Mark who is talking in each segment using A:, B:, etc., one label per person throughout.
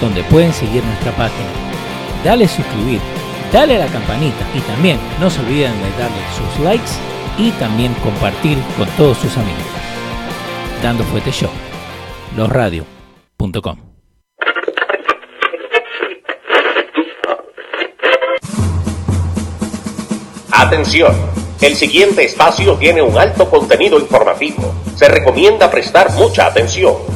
A: donde pueden seguir nuestra página. Dale suscribir, dale a la campanita y también no se olviden de darle sus likes y también compartir con todos sus amigos. Dando Fuete Show, losradio.com.
B: Atención, el siguiente espacio tiene un alto contenido informativo. Se recomienda prestar mucha atención.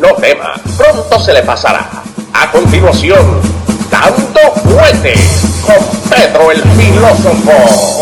B: No tema, pronto se le pasará. A continuación, Dando Fuete con Pedro el Filósofo.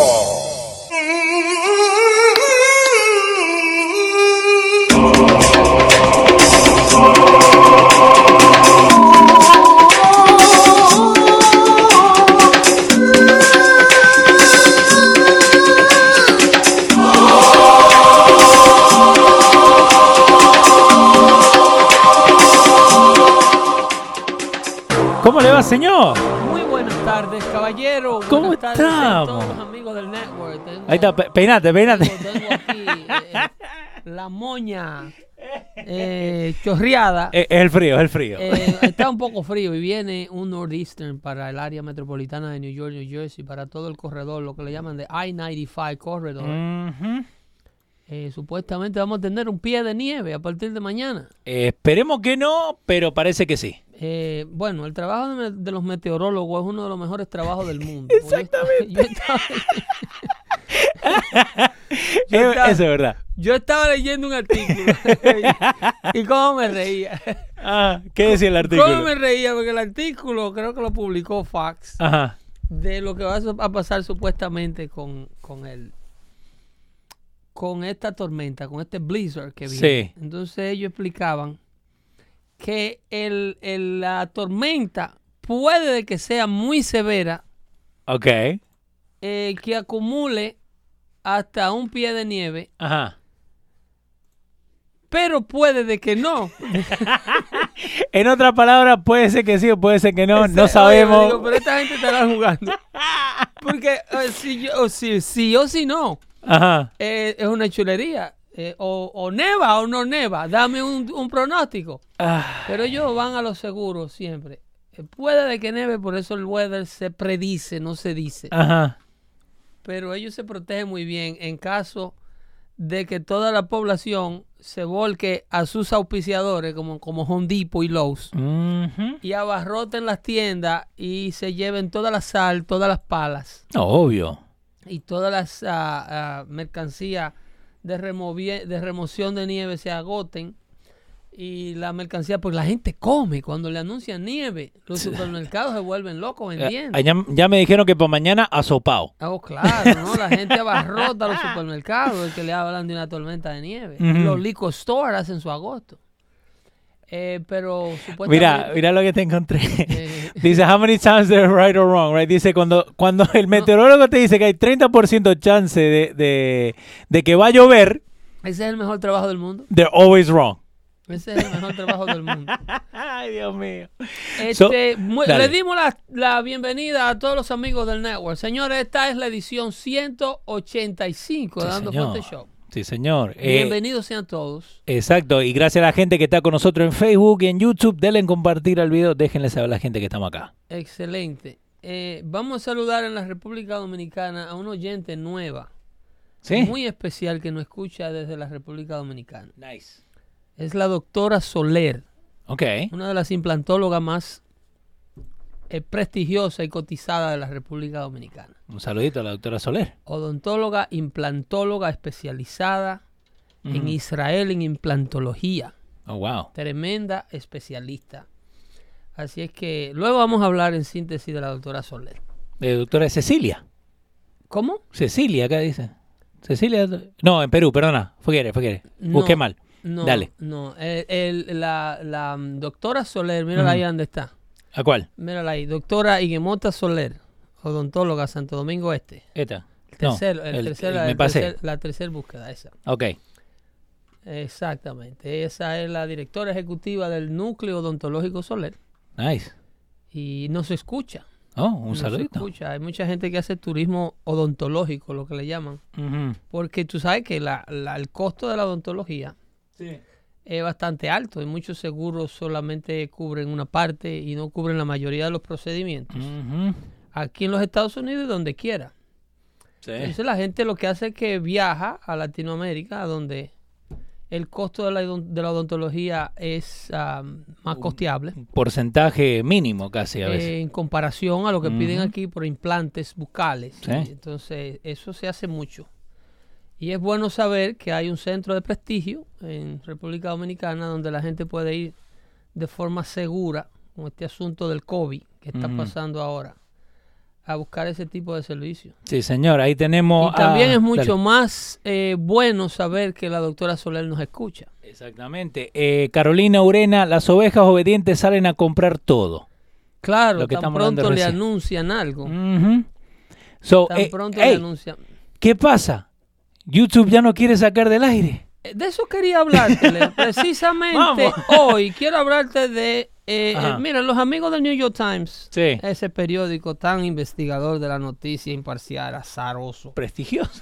A: Ahí está, pe- peinate, peinate.
C: Tengo, aquí eh, la moña eh, chorreada.
A: Eh, Es el frío, es el frío.
C: Eh, está un poco frío y viene un northeastern para el área metropolitana de New York, New Jersey, para todo el corredor, lo que le llaman de I-95 corredor.
A: Ujú.
C: Eh, supuestamente vamos a tener un pie de nieve a partir de mañana.
A: Eh, esperemos que no, pero parece que sí.
C: Eh, bueno, el trabajo de, los meteorólogos es uno de los mejores trabajos del mundo. Porque yo estaba- yo estaba- Yo estaba-
A: Eso es verdad.
C: Yo estaba leyendo un artículo y cómo me reía.
A: Ah, ¿Qué decía el
C: ¿Cómo
A: artículo?
C: me reía? Porque el artículo creo que lo publicó
A: Ajá.
C: de lo que va a pasar supuestamente con, con el con esta tormenta, con este blizzard que viene.
A: Sí.
C: Entonces ellos explicaban que el, el- la tormenta puede de que sea muy severa,
A: Ok.
C: eh, que acumule hasta un pie de nieve,
A: Ajá.
C: pero puede de que no.
A: En otras palabras, puede ser que sí o puede ser que no.
C: Ese-
A: No sabemos.
C: digo, pero esta gente estará jugando. Porque eh, si, yo, o si, sí o si no,
A: Ajá.
C: eh, es una chulería. Eh, o, o neva o no neva. Dame un, un pronóstico.
A: Ah,
C: Pero ellos van a lo seguro siempre. Puede de que neve, por eso el weather se predice, no se dice.
A: Ajá.
C: Pero ellos se protegen muy bien en caso de que toda la población se volque a sus auspiciadores como, como Home Depot y Lowe's y abarroten las tiendas y se lleven toda la sal, todas las palas.
A: Obvio.
C: y todas las ah, mercancías de, de remoción de nieve se agoten y la mercancía, pues la gente come cuando le anuncian nieve. Los supermercados se vuelven locos
A: Eh,
C: vendiendo.
A: ya, ya me dijeron que por mañana asopao.
C: Oh, claro, ¿no? La gente abarrota los supermercados, el que le hablan de una tormenta de nieve.
A: Ujú.
C: Los liquor stores hacen su agosto. Eh, pero supuestamente...
A: Mira, mira lo que te encontré.
C: eh,
A: Dice, how many times they're right or wrong, right? Dice, cuando, cuando el meteorólogo te dice que hay 30% chance de, de, de que va a llover,
C: ese es el mejor trabajo del mundo.
A: they're always wrong.
C: Ese es el mejor trabajo del mundo.
A: Ay, Dios mío.
C: Este,
A: So,
C: le dimos la, la bienvenida a todos los amigos del network. Señores, esta es la edición 185 de
A: Sí,
C: Dando. Fuerte Show.
A: Sí, señor. Eh,
C: Bienvenidos sean todos.
A: exacto. Y gracias a la gente que está con nosotros en Facebook y en YouTube. Denle en compartir al video. Déjenle saber a la gente que estamos acá.
C: Excelente. Eh, vamos a saludar en la República Dominicana a una oyente nueva,
A: ¿Sí?
C: muy especial que nos escucha desde la República Dominicana.
A: nice.
C: Es la doctora Soler,
A: Ok.
C: una de las implantólogas más eh, prestigiosa y cotizada de la República Dominicana.
A: Un saludito a la doctora Soler.
C: Odontóloga, implantóloga especializada en Israel en implantología.
A: Oh, wow.
C: Tremenda especialista. Así es que luego vamos a hablar en síntesis de la doctora Soler.
A: Eh, doctora Cecilia.
C: ¿Cómo?
A: Cecilia, acá dice. Cecilia. No, en Perú, perdona. Fue
C: No.
A: Busqué mal.
C: No,
A: Dale.
C: no. El- el- la, la, mm, doctora Soler, mírala ahí donde está.
A: ¿A cuál?
C: Mírala ahí. Doctora Iguemota Soler, odontóloga, Santo Domingo Este.
A: Esta.
C: El
A: No,
C: tercer- el
A: el-
C: tercer-
A: el- me
C: el
A: pasé.
C: tercer- la tercera búsqueda, esa.
A: Ok.
C: Exactamente. Esa es la directora ejecutiva del Núcleo Odontológico Soler.
A: Nice.
C: Y no se escucha.
A: Oh, un
C: no se
A: saludito.
C: escucha. Hay mucha gente que hace turismo odontológico, lo que le llaman. Porque tú sabes que la- la- el costo de la odontología es bastante alto y muchos seguros solamente cubren una parte y no cubren la mayoría de los procedimientos. Aquí en los Estados Unidos y donde quiera.
A: Sí.
C: Entonces la gente lo que hace es que viaja a Latinoamérica donde el costo de la, de la odontología es ah, más costeable
A: Un porcentaje mínimo casi a veces.
C: eh, en comparación a lo que piden aquí por implantes bucales.
A: Sí.
C: Entonces eso se hace mucho. Y es bueno saber que hay un centro de prestigio en República Dominicana donde la gente puede ir de forma segura con este asunto del COVID que está pasando ahora a buscar ese tipo de servicios.
A: Sí, señor, ahí tenemos.
C: Y también
A: a-
C: es mucho
A: Dale.
C: más eh, bueno saber que la doctora Soler nos escucha.
A: Exactamente. Eh, Carolina Urena, las ovejas obedientes salen a comprar todo.
C: Claro,
A: Lo que
C: tan pronto le
A: recién.
C: anuncian algo.
A: So,
C: Tan
A: eh,
C: pronto le anuncian.
A: ¿Qué pasa? YouTube ya no quiere sacar del aire.
C: Eh, De eso quería hablarte. Precisamente hoy quiero hablarte de... eh, eh, mira, los amigos del New York Times,
A: Sí.
C: ese periódico tan investigador de la noticia imparcial, azaroso.
A: Prestigioso.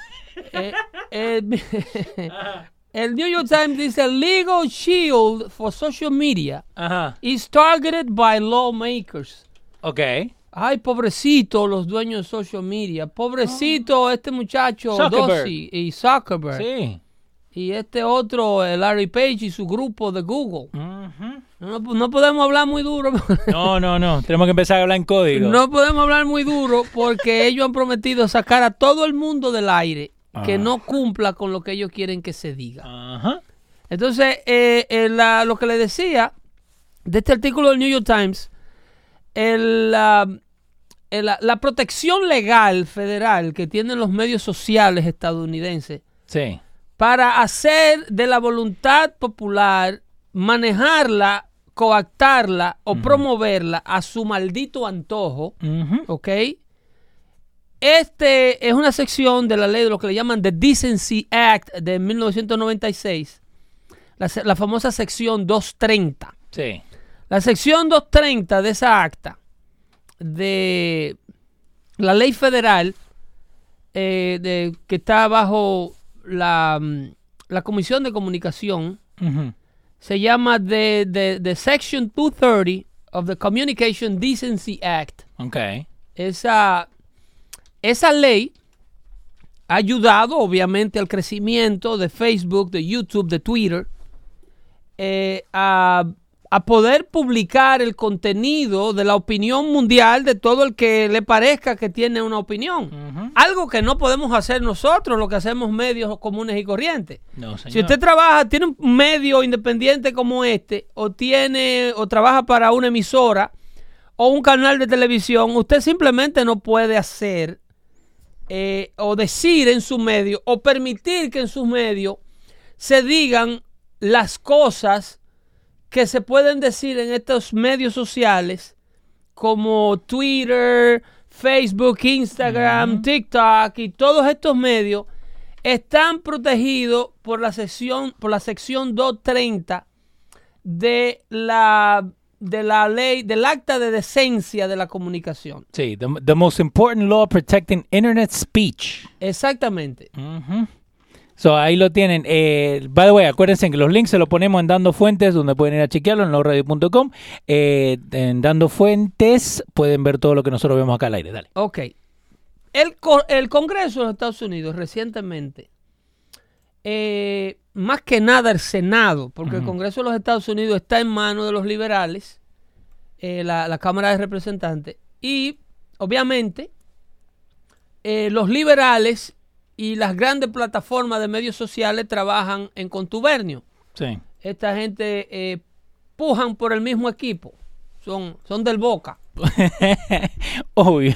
C: Eh, el New York Times dice, legal shield for social media
A: Ajá.
C: is targeted by lawmakers.
A: Ok.
C: Ay, pobrecito los dueños de social media. Pobrecito este muchacho
A: Zuckerberg.
C: Dorsey y Zuckerberg.
A: Sí.
C: Y este otro, Larry Page y su grupo de Google.
A: Ujú.
C: No, no podemos hablar muy duro.
A: No, no, no. Tenemos que empezar a hablar en código.
C: no podemos hablar muy duro porque ellos han prometido sacar a todo el mundo del aire que
A: Ah.
C: no cumpla con lo que ellos quieren que se diga.
A: Ajá.
C: Entonces, eh, eh, la- lo que le decía de este artículo del New York Times, el, el- la, la protección legal federal que tienen los medios sociales estadounidenses
A: Sí.
C: para hacer de la voluntad popular, manejarla, coactarla o promoverla a su maldito antojo,
A: Ujú.
C: ¿ok? Este es una sección de la ley de lo que le llaman The Decency Act de 1996, la, famosa sección 230.
A: Sí.
C: La sección 230 de esa acta de la ley federal eh, de, que está bajo la, mm, la Comisión de Comunicación se llama the, the, the Section 230 of the Communication Decency Act.
A: Ok.
C: Esa, esa ley ha ayudado obviamente al crecimiento de Facebook, de YouTube, de Twitter, eh, a, a poder publicar el contenido de la opinión mundial de todo el que le parezca que tiene una opinión. Algo que no podemos hacer nosotros, lo que hacemos medios comunes y corrientes.
A: No.
C: Si usted trabaja, tiene un medio independiente como este, o tiene, o trabaja para una emisora o un canal de televisión, usted simplemente no puede hacer eh, o decir en su medio o permitir que en sus medios se digan las cosas que se pueden decir en estos medios sociales como Twitter, Facebook, Instagram, TikTok y todos estos medios están protegidos por la sección por la sección 230 de la de la ley del acta de decencia de la comunicación.
A: Sí, the, the most important law protecting internet speech.
C: Exactamente.
A: Ujú. So, ahí lo tienen. Eh, by the way, acuérdense que los links se los ponemos en Dando Fuentes, donde pueden ir a chequearlo en losradio.com. Eh, en Dando Fuentes pueden ver todo lo que nosotros vemos acá al aire. Dale.
C: Ok. El, el Congreso de los Estados Unidos recientemente, eh, más que nada el Senado, porque el Congreso de los Estados Unidos está en manos de los liberales, eh, la, la Cámara de Representantes. Y obviamente eh, los liberales y las grandes plataformas de medios sociales trabajan en contubernio.
A: Sí.
C: Esta gente eh, pujan por el mismo equipo. Son, son del Boca.
A: Obvio.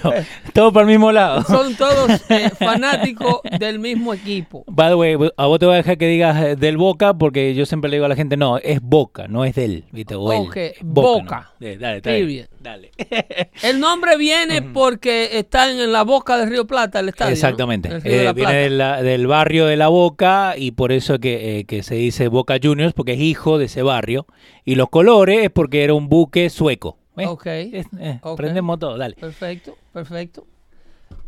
A: Todo para el mismo lado.
C: Son todos eh, fanáticos del mismo equipo.
A: By the way, a vos te voy a dejar que digas eh, del Boca porque yo siempre le digo a la gente, no, es Boca, no es del, ¿viste? O él.
C: Ok,
A: ¿no?
C: Boca.
A: Eh, Dale, está bien. Dale.
C: El nombre viene porque está en la boca del Río Plata, el estadio. ¿no?
A: Exactamente.
C: El Río de
A: Eh,
C: la
A: viene
C: Plata.
A: de la- del barrio de la Boca y por eso que, eh, que se dice Boca Juniors, porque es hijo de ese barrio. Y los colores es porque era un buque sueco. ¿Ves?
C: Ok.
A: Es- eh,
C: Ok.
A: Aprendemos todo, dale.
C: Perfecto, perfecto.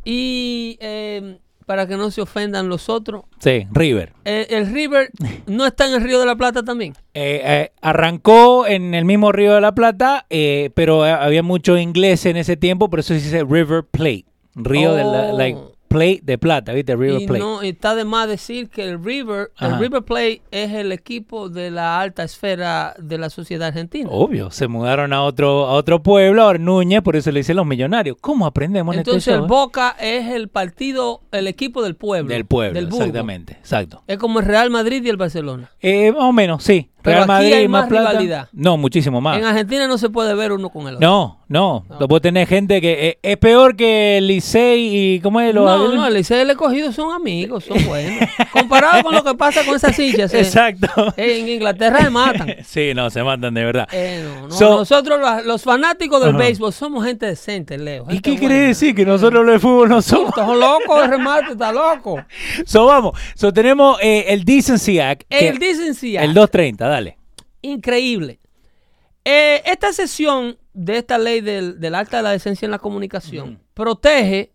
C: Y eh, para que no se ofendan los otros,
A: Sí, River.
C: eh, el River no está en el Río de la Plata también.
A: Eh, eh, arrancó en el mismo Río de la Plata, eh, pero eh, había mucho inglés en ese tiempo, por eso se dice River Plate. Río de la
C: Oh.
A: like, Plate de Plata, ¿viste? River
C: y
A: Plate.
C: no está de más decir que el River,
A: Ajá.
C: el River Plate es el equipo de la alta esfera de la sociedad argentina.
A: Obvio, se mudaron a otro a otro pueblo, a Núñez, por eso le dicen los millonarios. ¿Cómo aprendemos en
C: Entonces
A: este
C: el
A: show, eh?
C: Boca es el partido, el equipo del pueblo.
A: Del pueblo,
C: del
A: exactamente, exacto.
C: Es como el Real Madrid y el Barcelona.
A: Eh, más o menos, sí.
C: Pero
A: Real
C: aquí
A: Madrid
C: hay
A: y más
C: más
A: plata.
C: rivalidad.
A: No, muchísimo más.
C: En Argentina no se puede ver uno con el otro.
A: No, no, Vos tenés gente que eh, es peor que el Licey y ¿cómo es lo
C: No, no, el Licey y el escogido son amigos, son buenos. Comparado con lo que pasa con esas hinchas. eh,
A: Exacto.
C: eh, en Inglaterra se matan.
A: Sí, no, se matan de verdad.
C: Eh, no, no,
A: So-
C: nosotros los, los fanáticos del béisbol somos gente decente, Leo.
A: ¿Y qué
C: buena.
A: quiere decir? Que nosotros los de fútbol no somos.
C: Estás loco, el remate está loco.
A: So, vamos. So, tenemos el Decency Act. que-
C: El Decency Act.
A: El 230, dale.
C: Increíble. Eh, esta sesión de esta ley del, del acta de la decencia en la comunicación protege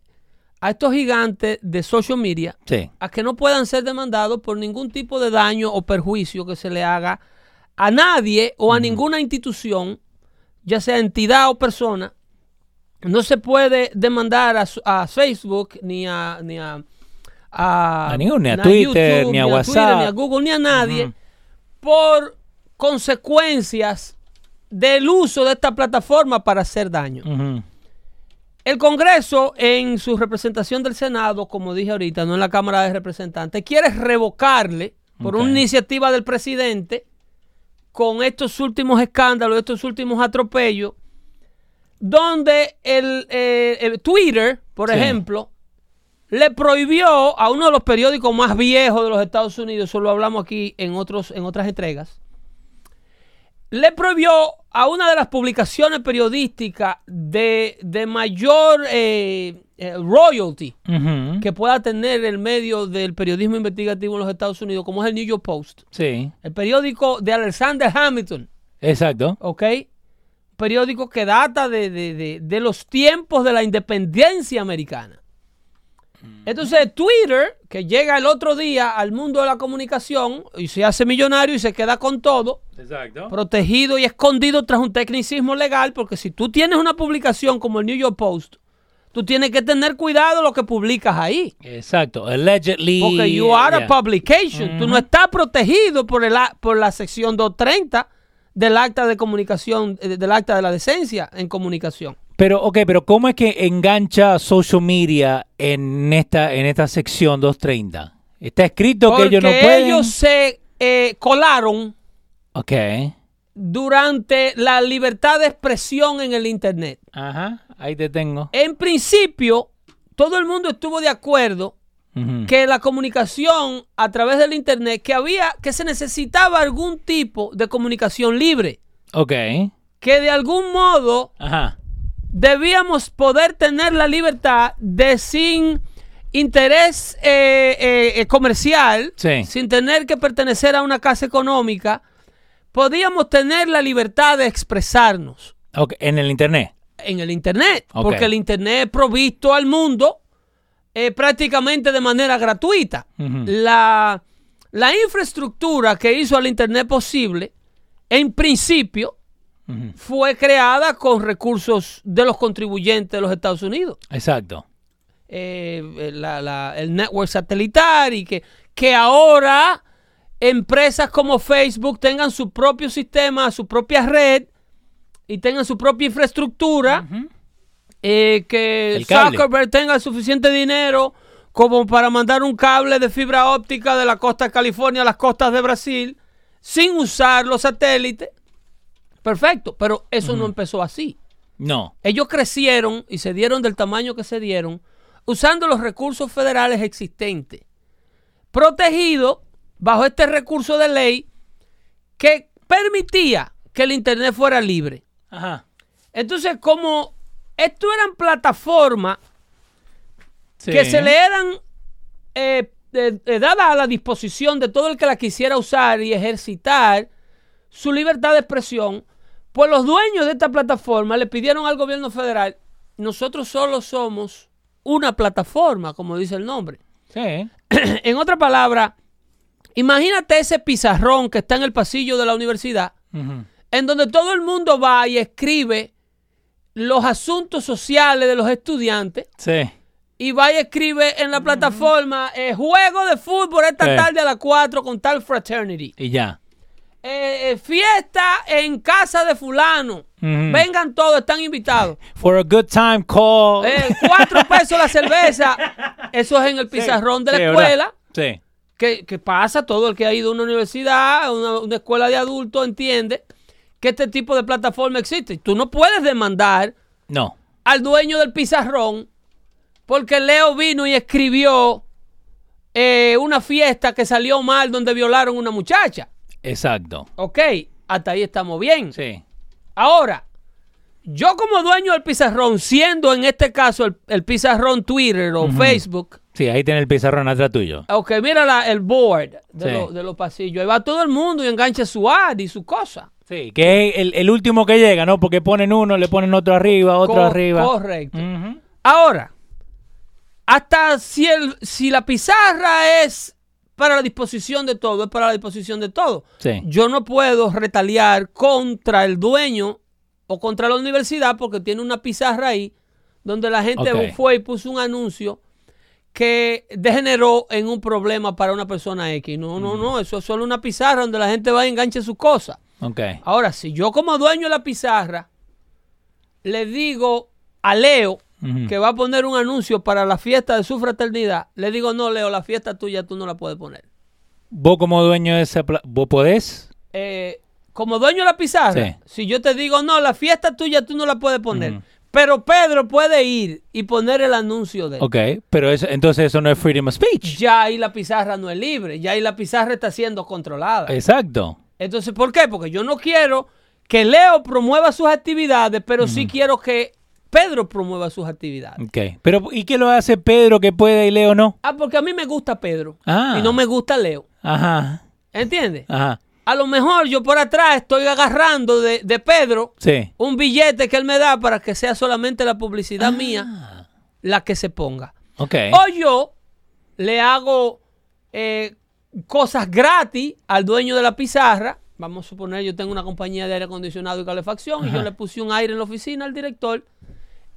C: a estos gigantes de social media
A: Sí.
C: a que no puedan ser demandados por ningún tipo de daño o perjuicio que se le haga a nadie o a ninguna institución, ya sea entidad o persona. No se puede demandar a, Facebook ni a ni a, a,
A: A ningún, ni a Twitter, ni a
C: Twitter,
A: WhatsApp.
C: ni a Google, ni a nadie por consecuencias del uso de esta plataforma para hacer daño. El Congreso, en su representación del Senado, como dije ahorita, no en la Cámara de Representantes, quiere revocarle por una iniciativa del presidente con estos últimos escándalos, estos últimos atropellos, donde el, eh, el Twitter, por
A: Sí.
C: ejemplo, le prohibió a uno de los periódicos más viejos de los Estados Unidos, eso lo hablamos aquí en, otros, en otras entregas, le prohibió a una de las publicaciones periodísticas de, de mayor eh, eh, royalty que pueda tener el medio del periodismo investigativo en los Estados Unidos, como es el New York Post,
A: Sí,
C: el periódico de Alexander Hamilton,
A: exacto.
C: ¿ok? Periódico que data de, de- de- de los tiempos de la independencia americana. Entonces Twitter, que llega el otro día al mundo de la comunicación y se hace millonario y se queda con todo,
A: Exacto.
C: protegido y escondido tras un tecnicismo legal, porque si tú tienes una publicación como el New York Post, tú tienes que tener cuidado lo que publicas ahí.
A: Exacto. Allegedly.
C: Porque you are
A: yeah.
C: a publication. Tú no estás protegido por, el, por la sección 230 del acta de comunicación, eh, del acta de la decencia en comunicación.
A: Pero, ok, pero ¿cómo es que engancha social media en esta, en esta sección 230? Está escrito que ellos no pueden.
C: ellos se eh, colaron
A: Ok.
C: durante la libertad de expresión en el Internet.
A: Ajá. Ahí te tengo.
C: En principio, todo el mundo estuvo de acuerdo que la comunicación a través del internet, que había, que se necesitaba algún tipo de comunicación libre,
A: Ok.
C: que de algún modo
A: Ajá.
C: Debíamos poder tener la libertad de sin interés eh, eh, eh, comercial,
A: Sí.
C: sin tener que pertenecer a una casa económica, podíamos tener la libertad de expresarnos
A: En el internet.
C: en el Internet, porque el Internet es provisto al mundo eh, prácticamente de manera gratuita. La, la infraestructura que hizo al Internet posible, en principio, Fue creada con recursos de los contribuyentes de los Estados Unidos.
A: Exacto.
C: Eh, eh, la- la- el network satelital y que, que ahora empresas como Facebook tengan su propio sistema, su propia red, y tengan su propia infraestructura, eh, que. Zuckerberg tenga suficiente dinero como para mandar un cable de fibra óptica de la costa de California a las costas de Brasil sin usar los satélites. Perfecto, pero eso no empezó así.
A: No.
C: Ellos crecieron y se dieron del tamaño que se dieron usando los recursos federales existentes, protegidos bajo este recurso de ley que permitía que el Internet fuera libre.
A: Ajá.
C: Entonces, como esto eran plataformas
A: Sí.
C: que se le eran eh, eh, eh, dadas a la disposición de todo el que la quisiera usar y ejercitar su libertad de expresión, pues los dueños de esta plataforma le pidieron al gobierno federal, nosotros solo somos una plataforma, como dice el nombre.
A: Sí.
C: en otra palabra, imagínate ese pizarrón que está en el pasillo de la universidad, en donde todo el mundo va y escribe los asuntos sociales de los estudiantes
A: Sí.
C: y va y escribe en la plataforma eh, juego de fútbol esta
A: Sí.
C: tarde a las 4 con tal fraternity.
A: Y ya.
C: Eh, eh, fiesta en casa de fulano. Vengan todos, están invitados.
A: For a good time call.
C: Eh, cuatro pesos la cerveza. Eso es en el pizarrón de la
A: Sí,
C: escuela.
A: ¿verdad? Sí.
C: que, que pasa, todo el que ha ido a una universidad, a una, una escuela de adultos, entiende que este tipo de plataforma existe. Tú no puedes demandar
A: No.
C: al dueño del pizarrón porque Leo vino y escribió eh, una fiesta que salió mal donde violaron a una muchacha.
A: Exacto.
C: Ok, hasta ahí estamos bien.
A: Sí.
C: Ahora, yo como dueño del pizarrón, siendo en este caso el, el pizarrón Twitter o Facebook,
A: Sí, ahí tiene el pizarrón atrás tuyo.
C: Ok, mira la- el board de,
A: Sí.
C: lo- de los pasillos. Ahí va todo el mundo y engancha su ad y su cosa.
A: Sí, que es el, el último que llega, ¿no? Porque ponen uno, le ponen otro arriba, otro
C: Co-
A: arriba.
C: Correcto. Ahora, hasta si, el, si la pizarra es para la disposición de todo, es para la disposición de todo.
A: Sí.
C: Yo no puedo retaliar contra el dueño o contra la universidad porque tiene una pizarra ahí donde la gente fue y puso un anuncio que degeneró en un problema para una persona X. No, no, no, eso es solo una pizarra donde la gente va y enganche sus cosas.
A: Ok.
C: Ahora, si yo como dueño de la pizarra le digo a Leo Que va a poner un anuncio para la fiesta de su fraternidad, le digo, no, Leo, la fiesta tuya tú no la puedes poner.
A: Vos como dueño de esa... ¿Vos podés?
C: Eh, como dueño de la pizarra,
A: Sí.
C: si yo te digo, no, la fiesta tuya tú no la puedes poner, pero Pedro puede ir y poner el anuncio de él.
A: Ok, pero eso, entonces eso no es freedom of speech.
C: Ya ahí la pizarra no es libre, ya ahí la pizarra está siendo controlada.
A: Exacto.
C: Entonces, ¿por qué? Porque yo no quiero que Leo promueva sus actividades, pero sí quiero que Pedro promueva sus actividades.
A: Ok. Pero, ¿y qué lo hace Pedro que puede y Leo no?
C: Ah, porque a mí me gusta Pedro
A: Ah.
C: y no me gusta Leo.
A: Ajá.
C: ¿Entiendes?
A: Ajá.
C: A lo mejor yo por atrás estoy agarrando de, de Pedro
A: Sí.
C: un billete que él me da para que sea solamente la publicidad
A: Ah.
C: mía la que se ponga.
A: Ok.
C: O yo le hago eh, cosas gratis al dueño de la pizarra. Vamos a suponer, yo tengo una compañía de aire acondicionado y calefacción y yo le puse un aire en la oficina al director.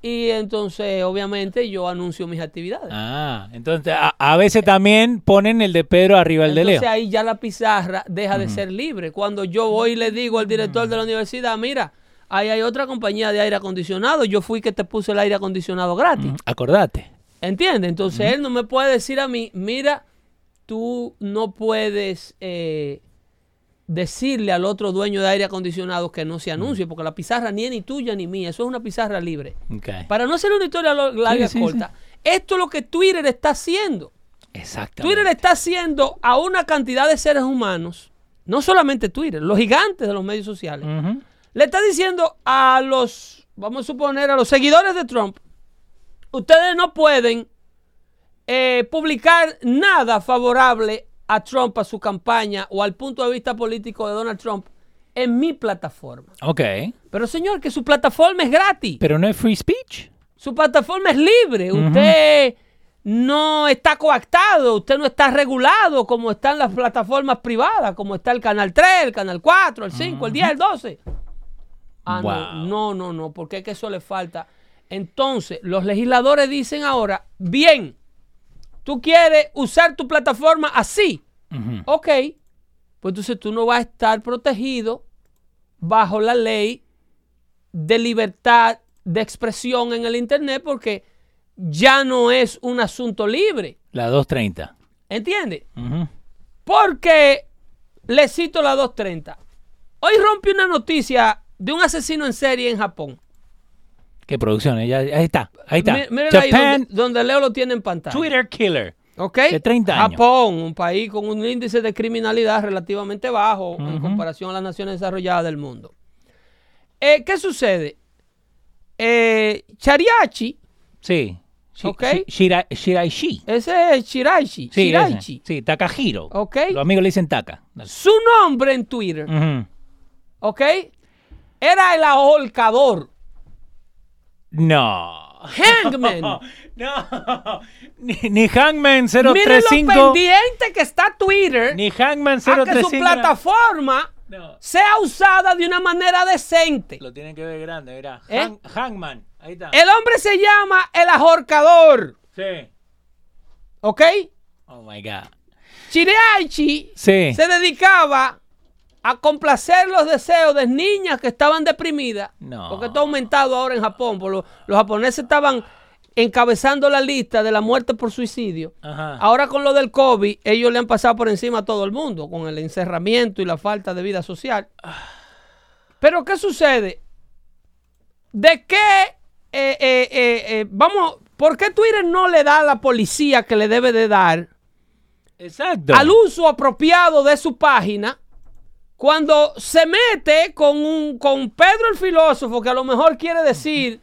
C: Y entonces, obviamente, yo anuncio mis actividades.
A: Ah, entonces a, a veces también ponen el de Pedro arriba del de Leo.
C: Entonces ahí ya la pizarra deja de ser libre. Cuando yo voy y le digo al director de la universidad, mira, ahí hay otra compañía de aire acondicionado, yo fui que te puse el aire acondicionado gratis.
A: Acordate.
C: ¿Entiendes? Entonces él no me puede decir a mí, mira, tú no puedes eh, decirle al otro dueño de aire acondicionado que no se anuncie, porque la pizarra ni es ni tuya ni mía, eso es una pizarra libre. Para no hacer una historia larga
A: Sí, sí,
C: corta, esto es lo que Twitter está haciendo.
A: Exactamente.
C: Twitter está haciendo a una cantidad de seres humanos, no solamente Twitter, los gigantes de los medios sociales, le está diciendo a los, vamos a suponer, a los seguidores de Trump, ustedes no pueden eh, publicar nada favorable a Trump, a su campaña o al punto de vista político de Donald Trump en mi plataforma.
A: Ok.
C: Pero señor, que su plataforma es gratis.
A: Pero no es free speech.
C: Su plataforma es libre. Usted no está coactado, usted no está regulado como están las plataformas privadas, como está el canal 3, el canal 4, el 5, el 10, el 12. Ah,
A: Wow.
C: no, no, no, no, porque es que eso le falta. Entonces, los legisladores dicen ahora, bien, tú quieres usar tu plataforma así.
A: Ujú.
C: Ok, pues entonces tú no vas a estar protegido bajo la ley de libertad de expresión en el Internet porque ya no es un asunto libre.
A: La 230.
C: ¿Entiendes?
A: Ujú.
C: Porque le cito la 230. Hoy rompe una noticia de un asesino en serie en Japón.
A: ¿Qué producción? eh? Ya- ahí está, ahí está.
C: Mi- Mírenlo ahí
A: Japan
C: donde, donde Leo lo tiene en pantalla.
A: Twitter Killer.
C: ¿Ok?
A: de 30 años.
C: Japón, un país con un índice de criminalidad relativamente bajo en comparación a las naciones desarrolladas del mundo. Eh, ¿Qué sucede? Eh, Chariachi,
A: Sí.
C: Ok.
A: Shi- Shira- Shiraishi.
C: ese es Shiraishi.
A: Sí,
C: Shiraishi.
A: ese. Sí, Takahiro.
C: Ok.
A: Los amigos le dicen Taka.
C: Su nombre en Twitter,
A: Ujú.
C: ¿ok? Era el ahorcador.
A: No.
C: Hangman.
A: No. Ni, ni Hangman
C: Miren lo
A: 035.
C: pendiente que está Twitter
A: Ni Hangman
C: a que su
A: 035.
C: plataforma
A: No.
C: sea usada de una manera decente.
A: Lo tienen que ver grande, mira.
C: ¿Eh?
A: Hang- Hangman. Ahí está.
C: El hombre se llama el ahorcador,
A: Sí.
C: ¿ok?
A: Oh my God.
C: Chiriaichi
A: Sí.
C: se dedicaba a complacer los deseos de niñas que estaban deprimidas.
A: No.
C: Porque esto ha aumentado ahora en Japón. por lo- los japoneses estaban encabezando la lista de la muerte por suicidio.
A: Ajá.
C: Ahora con lo del COVID, ellos le han pasado por encima a todo el mundo, con el encerramiento y la falta de vida social. Pero ¿qué sucede? ¿De qué, eh, eh, eh, eh, vamos, por qué Twitter no le da a la policía que le debe de dar
A: Exacto.
C: al uso apropiado de su página cuando se mete con, un, con Pedro el filósofo, que a lo mejor quiere decir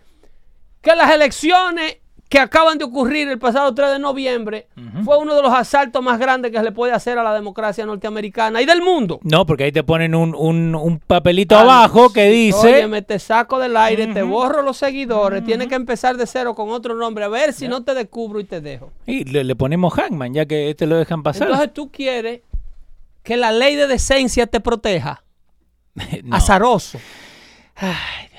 C: que las elecciones que acaban de ocurrir el pasado 3 de noviembre fue uno de los asaltos más grandes que se le puede hacer a la democracia norteamericana y del mundo.
A: No, porque ahí te ponen un, un, un papelito abajo que dice.
C: Oye, me te saco del aire, te borro los seguidores, tienes que empezar de cero con otro nombre, a ver si no te descubro y te dejo.
A: Y le, le ponemos Hangman, ya que este lo dejan pasar.
C: Entonces tú quieres que la ley de decencia te proteja.
A: No.
C: azaroso.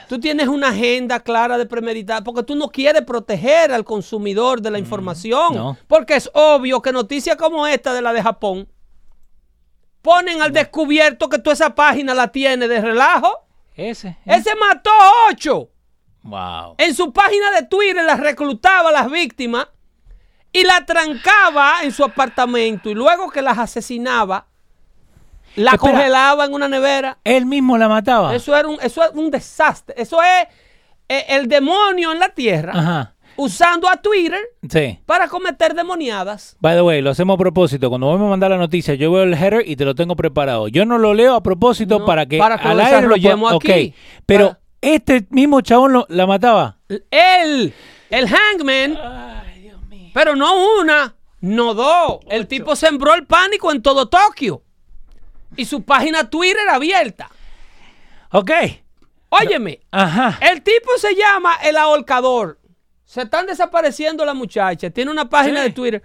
C: Tú tienes una agenda clara de premeditar, porque tú no quieres proteger al consumidor de la información.
A: Mm, no.
C: Porque es obvio que noticias como esta de la de Japón ponen al descubierto que tú esa página la tienes de relajo.
A: Ese. ¿eh?
C: Ese mató ocho.
A: Wow.
C: En su página de Twitter las reclutaba a las víctimas y la trancaba en su apartamento y luego que las asesinaba, la
A: Espera.
C: congelaba en una nevera.
A: Él mismo la mataba.
C: Eso, era un, eso es un desastre. Eso es eh, el demonio en la tierra
A: Ajá.
C: usando a Twitter
A: Sí.
C: para cometer demoniadas.
A: By the way, lo hacemos a propósito. Cuando vamos a mandar la noticia, yo veo el header y te lo tengo preparado. Yo no lo leo a propósito
C: No,
A: para que,
C: para que
A: al aire lo pueda-
C: aquí.
A: Ok. Pero
C: Para-
A: este mismo chabón lo- la mataba.
C: Él, el hangman,
A: Ay, Dios mío.
C: pero no una, no dos. El tipo sembró el pánico en todo Tokio. Y su página Twitter abierta.
A: Ok.
C: Óyeme,
A: Ajá.
C: el tipo se llama el ahorcador. Se están desapareciendo las muchachas. Tiene una página
A: Sí.
C: de Twitter.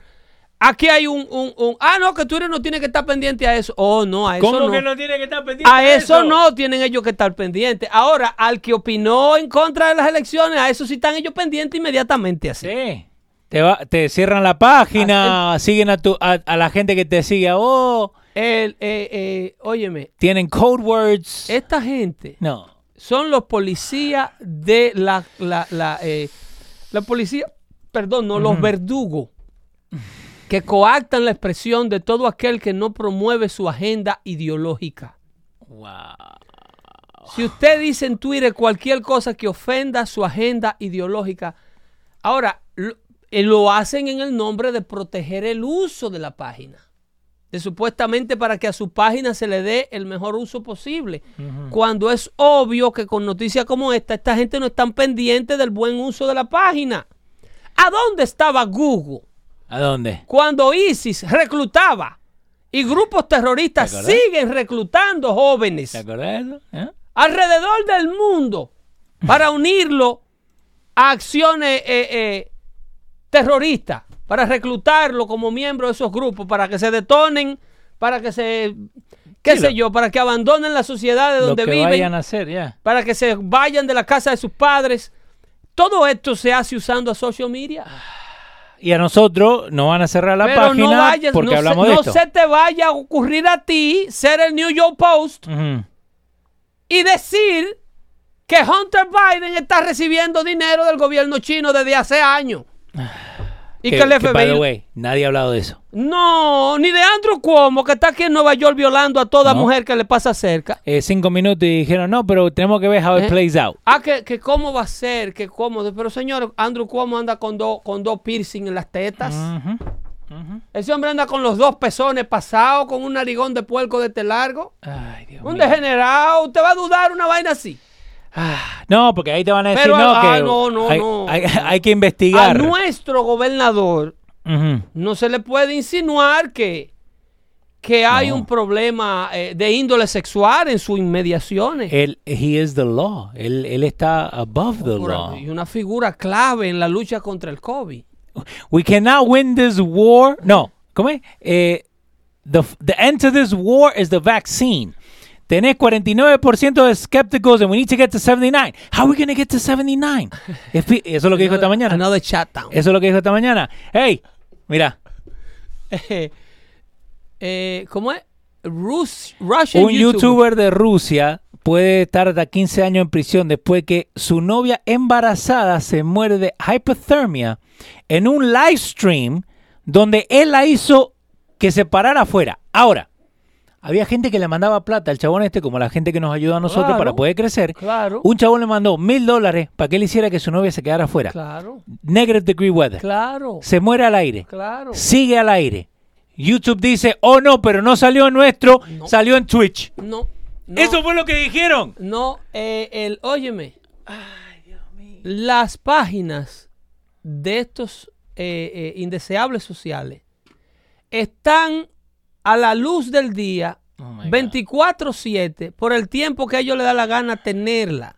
C: Aquí hay un, un- un- Ah, no, que Twitter no tiene que estar pendiente a eso. Oh, no, a eso
A: ¿Cómo
C: no.
A: que no tiene que estar pendiente
C: A
A: de
C: eso no tienen ellos que estar pendientes. Ahora, al que opinó en contra de las elecciones, a eso sí están ellos pendientes inmediatamente así.
A: Sí. Te, va- te cierran la página, siguen a, tu, a, a la gente que te sigue. Oh,
C: El, eh, eh, óyeme,
A: tienen code words.
C: esta gente
A: No.
C: son los policías de la, la, la, eh, la policía, perdón, no, los verdugos que coactan la expresión de todo aquel que no promueve su agenda ideológica.
A: Wow.
C: Si usted dice en Twitter cualquier cosa que ofenda su agenda ideológica, ahora lo, eh, lo hacen en el nombre de proteger el uso de la página. De supuestamente para que a su página se le dé el mejor uso posible. Cuando es obvio que con noticias como esta, esta gente no están pendiente del buen uso de la página. ¿A dónde estaba Google
A: ¿A dónde?
C: cuando ISIS reclutaba y grupos terroristas siguen reclutando jóvenes?
A: ¿Te eso? ¿Eh?
C: alrededor del mundo para unirlo a acciones eh, eh, terroristas, para reclutarlo como miembro de esos grupos, para que se detonen, para que se, qué
A: Sí,
C: sé yo, para que abandonen la sociedad de donde viven,
A: vayan a hacer, ya.
C: para que se vayan de la casa de sus padres. Todo esto se hace usando a social media.
A: Y a nosotros nos van a cerrar la
C: Pero
A: página
C: no vayas,
A: porque
C: no,
A: hablamos
C: se,
A: de
C: no
A: esto.
C: se te vaya a ocurrir a ti ser el New York Post y decir que Hunter Biden está recibiendo dinero del gobierno chino desde hace años. Y que, el
A: by the
C: FBI...
A: way, nadie ha hablado de eso.
C: No, ni de Andrew Cuomo, que está aquí en Nueva York violando a toda
A: No.
C: mujer que le pasa cerca.
A: Eh, cinco minutos y dijeron, no, pero tenemos que ver how it
C: Eh.
A: plays out.
C: Ah, que, que cómo va a ser, que cómo. Pero señor, Andrew Cuomo anda con, dos con dos piercing en las tetas.
A: Ujú.
C: Ese hombre anda con los dos pezones pasados, con un narigón de puerco de este largo.
A: Ay, Dios
C: Un
A: mío.
C: degenerado. ¿Usted va a dudar una vaina así?
A: Ah, no, porque ahí te van a decir,
C: Pero,
A: no,
C: ah,
A: que
C: no, no,
A: hay,
C: no.
A: hay- hay que
C: A
A: investigar.
C: nuestro gobernador
A: Ujú.
C: no se le puede insinuar que, que hay
A: No.
C: un problema eh, de índole sexual en sus inmediaciones.
A: Él, he is the law. Él, él está above the
C: Por-
A: law.
C: y una figura clave en la lucha contra el COVID.
A: We cannot win this war. No, ¿cómo es? Eh, the, the end to this war is the vaccine. Tenés 49% de skepticals and we need to get to 79. How are we going to get to 79? If we- eso es lo que dijo esta mañana.
C: Another shutdown.
A: Eso es lo que dijo esta mañana. Hey, mira,
C: Eh, eh, ¿Cómo es? Rus Russian
A: un
C: YouTuber.
A: youtuber de Rusia puede estar hasta 15 años en prisión después que su novia embarazada se muere de hypothermia en un live stream donde él la hizo que se parara afuera. Ahora, había gente que le mandaba plata al chabón este, como la gente que nos ayuda a nosotros
C: Claro.
A: para poder crecer.
C: Claro.
A: Un chabón le mandó mil dólares para que él hiciera que su novia se quedara afuera.
C: Claro,
A: Negative degree weather.
C: claro,
A: Se muere al aire.
C: claro.
A: Sigue al aire. YouTube dice, oh no, pero no salió en nuestro,
C: No.
A: salió en Twitch.
C: No, no,
A: Eso fue lo que dijeron.
C: no, eh, el, óyeme, las páginas de estos eh, eh, indeseables sociales están a la luz del día
A: Oh my God.
C: 24/7 por el tiempo que a ellos les da la gana tenerla.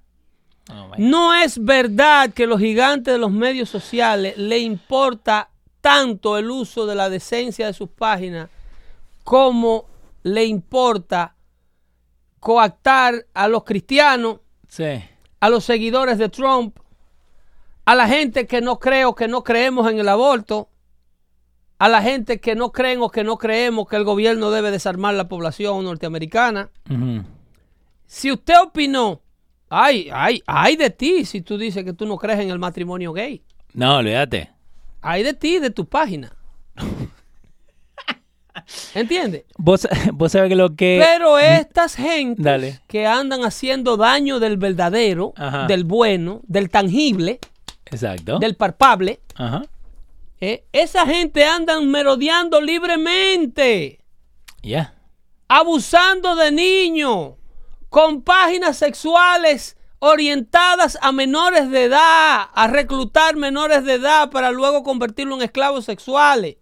A: Oh
C: No es verdad que los gigantes de los medios sociales le importa tanto el uso de la decencia de sus páginas como le importa coactar a los cristianos,
A: Sí.
C: a los seguidores de Trump, a la gente que no cree o que no creemos en el aborto, a la gente que no creen o que no creemos que el gobierno debe desarmar la población norteamericana. Si usted opinó, ay, ay, ay de ti si tú dices que tú no crees en el matrimonio gay.
A: No, olvídate.
C: Hay de ti, de tu página. ¿Entiendes?
A: Vos, vos sabés que lo que...
C: Pero estas gentes
A: Dale.
C: que andan haciendo daño del verdadero,
A: Ajá.
C: del bueno, del tangible,
A: Exacto.
C: del palpable,
A: Ajá.
C: Eh, esa gente andan merodeando libremente,
A: Ya.
C: abusando de niños, con páginas sexuales orientadas a menores de edad, a reclutar menores de edad para luego convertirlos en esclavos sexuales.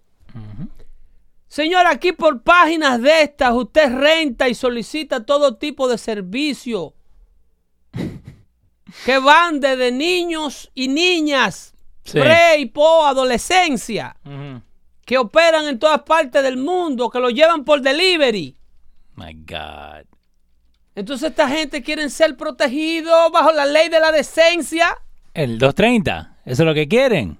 C: Señor, aquí por páginas de estas usted renta y solicita todo tipo de servicio que van desde niños y niñas,
A: Sí.
C: pre y po adolescencia, que operan en todas partes del mundo, que lo llevan por delivery.
A: My God.
C: Entonces esta gente quiere ser protegidos bajo la ley de la decencia.
A: El 230. Eso es lo que quieren.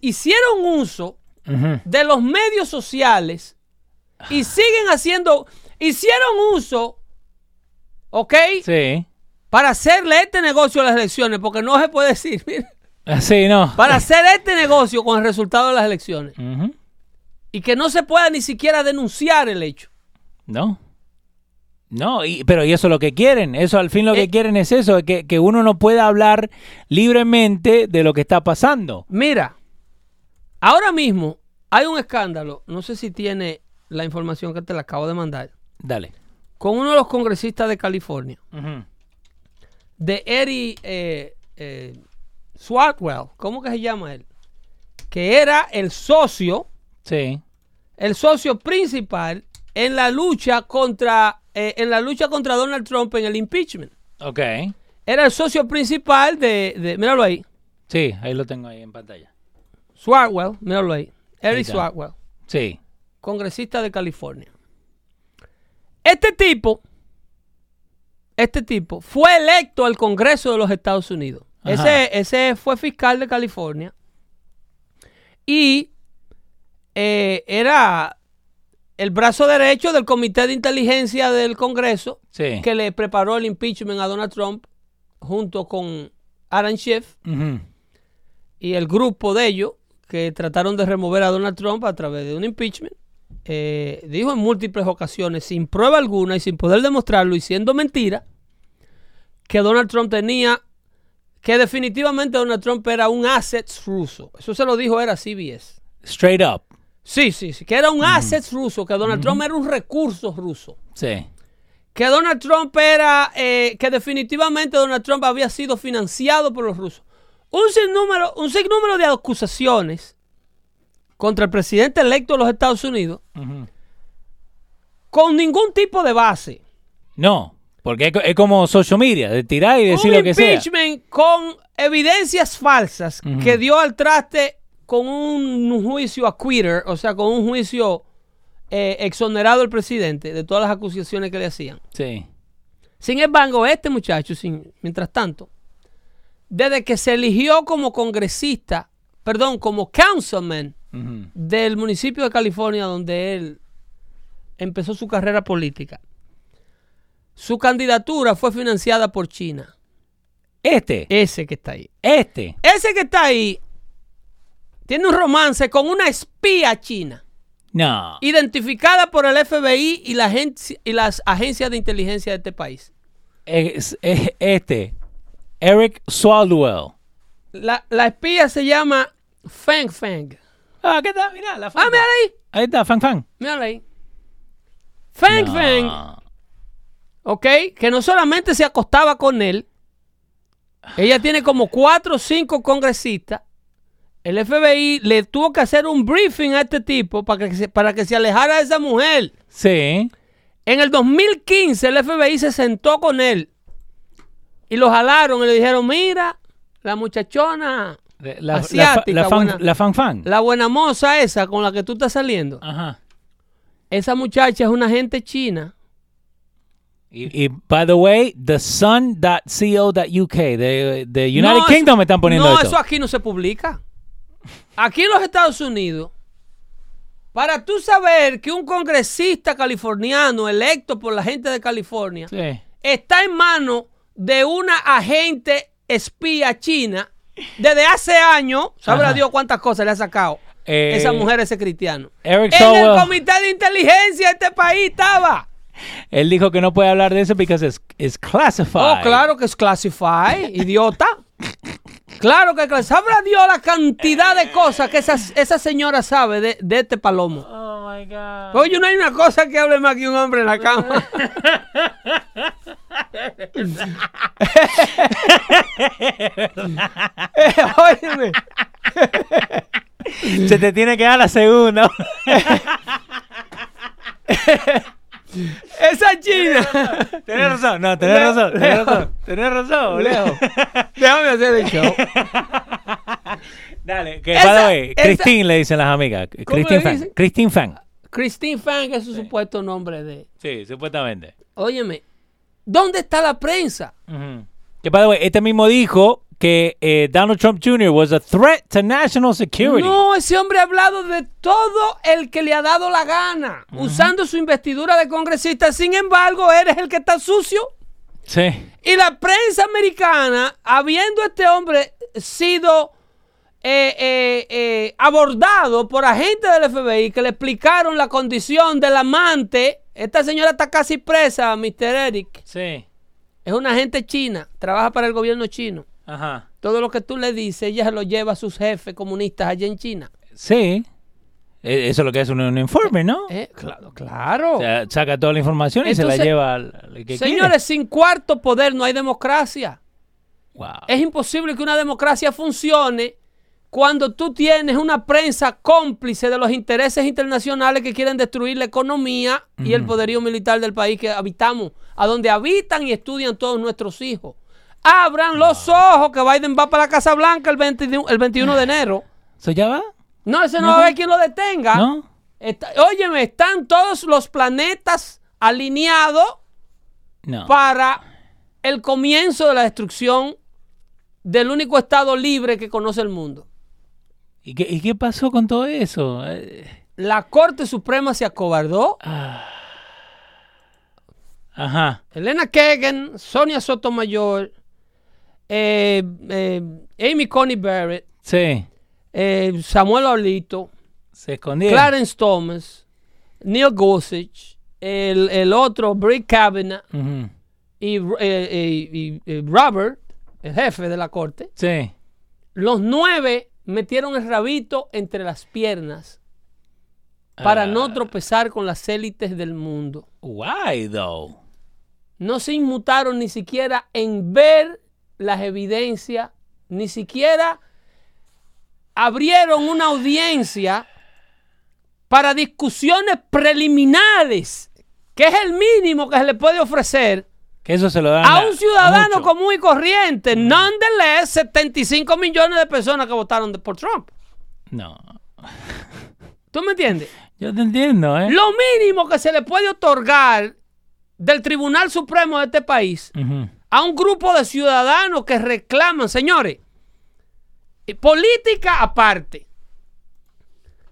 C: Hicieron uso de los medios sociales y siguen haciendo, hicieron uso, ¿ok?
A: Sí.
C: Para hacerle este negocio a las elecciones, porque no se puede decir, mira,
A: No.
C: para hacer este negocio con el resultado de las elecciones y que no se pueda ni siquiera denunciar el hecho.
A: No. No, y- pero y eso es lo que quieren. Eso al fin lo que
C: Eh.
A: quieren es eso, que, que uno no pueda hablar libremente de lo que está pasando.
C: Mira, ahora mismo hay un escándalo, no sé si tiene la información que te la acabo de mandar,
A: Dale.
C: con uno de los congresistas de California, de Eddie eh, eh, Swartwell, ¿cómo que se llama él? Que era el socio,
A: Sí.
C: el socio principal en la lucha contra, eh, en la lucha contra Donald Trump en el impeachment.
A: Ok.
C: Era el socio principal de, de míralo ahí,
A: Sí, ahí lo tengo ahí en pantalla.
C: Swartwell, míralo ahí,
A: está.
C: Swartwell.
A: Sí.
C: congresista de California. Este tipo, este tipo fue electo al Congreso de los Estados Unidos. Ese, ese fue fiscal de California. Y eh, era el brazo derecho del Comité de Inteligencia del Congreso
A: Sí.
C: que le preparó el impeachment a Donald Trump junto con Aaron Schiff y el grupo de ellos que trataron de remover a Donald Trump a través de un impeachment, eh, dijo en múltiples ocasiones, sin prueba alguna y sin poder demostrarlo y siendo mentira, que Donald Trump tenía, que definitivamente Donald Trump era un asset ruso. Eso se lo dijo, era CBS.
A: Straight up.
C: Sí, sí, sí, que era un asset ruso, que Donald Trump era un recurso ruso.
A: Sí.
C: Que Donald Trump era, eh, que definitivamente Donald Trump había sido financiado por los rusos. Un sinnúmero, un sinnúmero de acusaciones contra el presidente electo de los Estados Unidos
A: Ujú.
C: con ningún tipo de base.
A: No, porque es, co- es como social media, de tirar y decir
C: un
A: lo que sea.
C: impeachment con evidencias falsas que dio al traste con un juicio acquitter, o sea, con un juicio eh, exonerado el presidente de todas las acusaciones que le hacían.
A: Sí.
C: Sin embargo, este muchacho, sin, mientras tanto, desde que se eligió como congresista, perdón, como councilman del municipio de California donde él empezó su carrera política, su candidatura fue financiada por China.
A: Este,
C: Ese que está ahí.
A: este.
C: Ese que está ahí tiene un romance con una espía china,
A: No.
C: identificada por el FBI y, la agencia- y las agencias de inteligencia de este país.
A: Es, es este. Eric Swalwell.
C: La, la espía se llama Feng Feng.
A: Ah, ¿qué tal? Mira, la
C: Ah,
A: foto.
C: mira ahí.
A: Ahí está, fan fan.
C: Mírala ahí. Feng Feng, ¿ok? Que no solamente se acostaba con él, ella tiene como cuatro o cinco congresistas. El FBI le tuvo que hacer un briefing a este tipo para que se, para que se alejara de esa mujer.
A: Sí.
C: En el 2015 el FBI se sentó con él y lo jalaron y le dijeron, mira, la muchachona,
A: La, la,
C: Asiática,
A: la, fan,
C: buena.
A: la fan fan.
C: la buena moza esa con la que tú estás saliendo,
A: Ajá.
C: esa muchacha es una gente china.
A: Y, y, by the way, the sun.co.uk, de, de United
C: No, eso-
A: Kingdom me están poniendo
C: No,
A: esto.
C: eso aquí no se publica. Aquí en los Estados Unidos, para tú saber que un congresista californiano electo por la gente de California
A: Sí.
C: está en manos de una agente espía china desde hace años, sabrá. Dios cuántas cosas le ha sacado
A: Eh,
C: esa mujer ese cristiano.
A: Eric
C: en el comité de inteligencia de este país estaba.
A: Él dijo que no puede hablar de eso porque es classified.
C: Oh, claro que es classify, idiota. Claro que. Sabrá Dios la cantidad de cosas que esa, esa señora sabe de, de este palomo.
A: Oh my God.
C: Oye, no hay una cosa que hable más que un hombre en la cama. Óyeme.
A: Se te tiene que dar la segunda.
C: Esa china.
A: Tienes razón, no,
C: Leo,
A: razón,
C: Leo.
A: razón, tienes razón,
C: Leo. Déjame hacer el show.
A: Dale, que
C: Esa-
A: by the way,
C: esa-
A: Christine le dicen las amigas.
C: ¿Cómo
A: Christine Fan. Christine Fan.
C: Christine Fang es su supuesto nombre de.
A: Sí, supuestamente.
C: Óyeme, ¿dónde está la prensa?
A: Que by the way, este mismo dijo que eh, Donald Trump Jr. was a threat to national security.
C: No, ese hombre ha hablado de todo el que le ha dado la gana, usando su investidura de congresista. Sin embargo, eres el que está sucio.
A: Sí.
C: Y la prensa americana, habiendo este hombre sido eh, eh, eh, abordado por agentes del FBI que le explicaron la condición del amante, esta señora está casi presa, Mr. Eric.
A: Sí.
C: Es una agente china, trabaja para el gobierno chino.
A: Ajá.
C: Todo lo que tú le dices, ella se lo lleva a sus jefes comunistas allá en China.
A: Sí. Eh, Eso es lo que es un, un informe, ¿no?
C: Eh, claro, claro.
A: O sea, saca toda la información y se la lleva al, al que
C: Señores, sin cuarto poder no hay democracia.
A: Wow.
C: Es imposible que una democracia funcione cuando tú tienes una prensa cómplice de los intereses internacionales que quieren destruir la economía y el poderío militar del país que habitamos, a donde habitan y estudian todos nuestros hijos. Abran los ojos que Biden va para la Casa Blanca el, 21 el 21 de enero.
A: ¿Eso ya va?
C: No, ese no va a haber quien lo detenga.
A: ¿No?
C: Está- óyeme, están todos los planetas alineados
A: No.
C: para el comienzo de la destrucción del único estado libre que conoce el mundo.
A: ¿Y qué, y qué pasó con todo eso? Eh,
C: La Corte Suprema se acobardó.
A: Ajá.
C: Elena Kagan, Sonia Sotomayor eh, eh, Amy Coney Barrett,
A: Sí.
C: eh, Samuel Olito,
A: Se escondieron.
C: Clarence Thomas, Neil Gorsuch, el, el otro, Brick Kavanaugh
A: Ujú.
C: y, eh, eh, y, eh, Robert, el jefe de la corte.
A: Sí.
C: Los nueve metieron el rabito entre las piernas para
A: Ah.
C: no tropezar con las élites del mundo.
A: Why, though?
C: No se inmutaron ni siquiera en ver las evidencias, ni siquiera abrieron una audiencia para discusiones preliminares, que es el mínimo que se le puede ofrecer
A: Que eso se lo dan
C: a un ciudadano común y corriente. Nonetheless, 75 millones de personas que votaron por Trump.
A: No.
C: ¿Tú me entiendes?
A: Yo te entiendo, ¿eh?
C: Lo mínimo que se le puede otorgar del Tribunal Supremo de este país. A un grupo de ciudadanos que reclaman, señores, política aparte.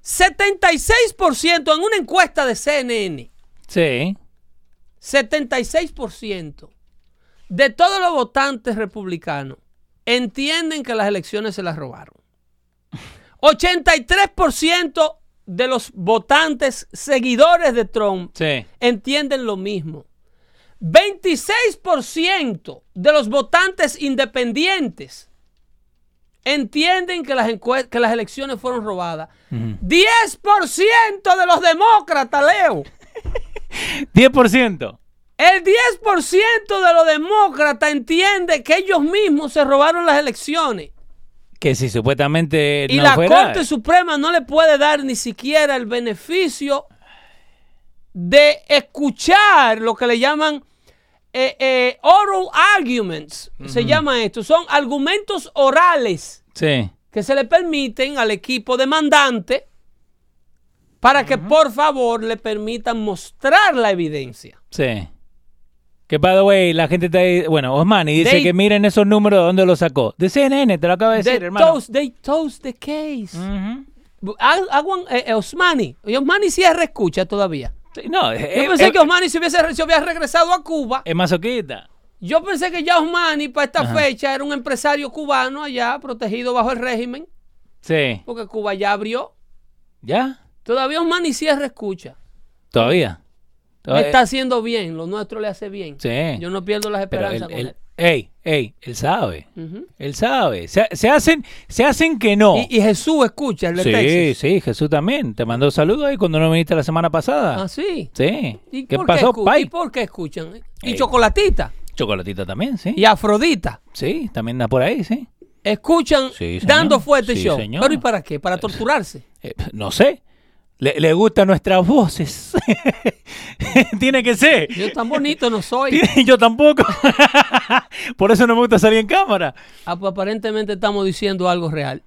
C: 76% en una encuesta de CNN,
A: Sí.
C: 76% de todos los votantes republicanos entienden que las elecciones se las robaron. 83% de los votantes seguidores de Trump
A: Sí.
C: entienden lo mismo. 26% de los votantes independientes entienden que las, que las elecciones fueron robadas. 10% de los demócratas, Leo.
A: 10%.
C: El 10% de los demócratas entiende que ellos mismos se robaron las elecciones.
A: Que si supuestamente
C: Y
A: no
C: la
A: fuera-
C: Corte Suprema no le puede dar ni siquiera el beneficio de escuchar lo que le llaman eh, eh, oral arguments. Se llama esto. Son argumentos orales
A: Sí.
C: que se le permiten al equipo demandante para que por favor le permitan mostrar la evidencia.
A: Sí. Que, by the way, la gente está ahí. Bueno, Osmani dice
C: They-
A: que miren esos números de dónde los sacó. De CNN, te lo acaba de decir, hermano.
C: toast, they toast the case. Hagan, eh, eh, Osmani. Y Osmani sí es reescucha todavía.
A: Sí, no,
C: Yo
A: es,
C: pensé
A: es-
C: que Osmani se, hubiese, se regresado a Cuba.
A: es masoquista.
C: Yo pensé que ya Osmani para esta
A: Ajá.
C: fecha era un empresario cubano allá, protegido bajo el régimen,
A: Sí.
C: porque Cuba ya abrió.
A: ¿Ya?
C: Todavía Osmani sí es reescucha.
A: Todavía. Todavía-
C: Está haciendo bien, lo nuestro le hace bien.
A: Sí.
C: Yo no pierdo las
A: Pero
C: esperanzas
A: él,
C: con
A: él-
C: él.
A: Ey, ey, él sabe. Él sabe. Se, se hacen, se hacen que no.
C: y, y Jesús escucha el de
A: sí,
C: Texas.
A: sí, Jesús también. Te mandó saludos ahí cuando no viniste la semana pasada.
C: Ah, sí.
A: Sí.
C: ¿Y
A: ¿Qué
C: por
A: pasó, Pai?
C: ¿Y por qué escuchan? Y
A: Ey.
C: Chocolatita.
A: Chocolatito también, sí.
C: Y Afrodita.
A: Sí, también da por ahí, sí.
C: Escuchan
A: Sí,
C: dando fuerte
A: Sí,
C: show.
A: señor.
C: ¿Pero y para qué? ¿Para torturarse?
A: Eh, no sé. Le, le gustan nuestras voces. Tiene que ser.
C: Yo tan bonito no soy.
A: Yo tampoco. por eso no me gusta salir en cámara.
C: Aparentemente estamos diciendo algo real.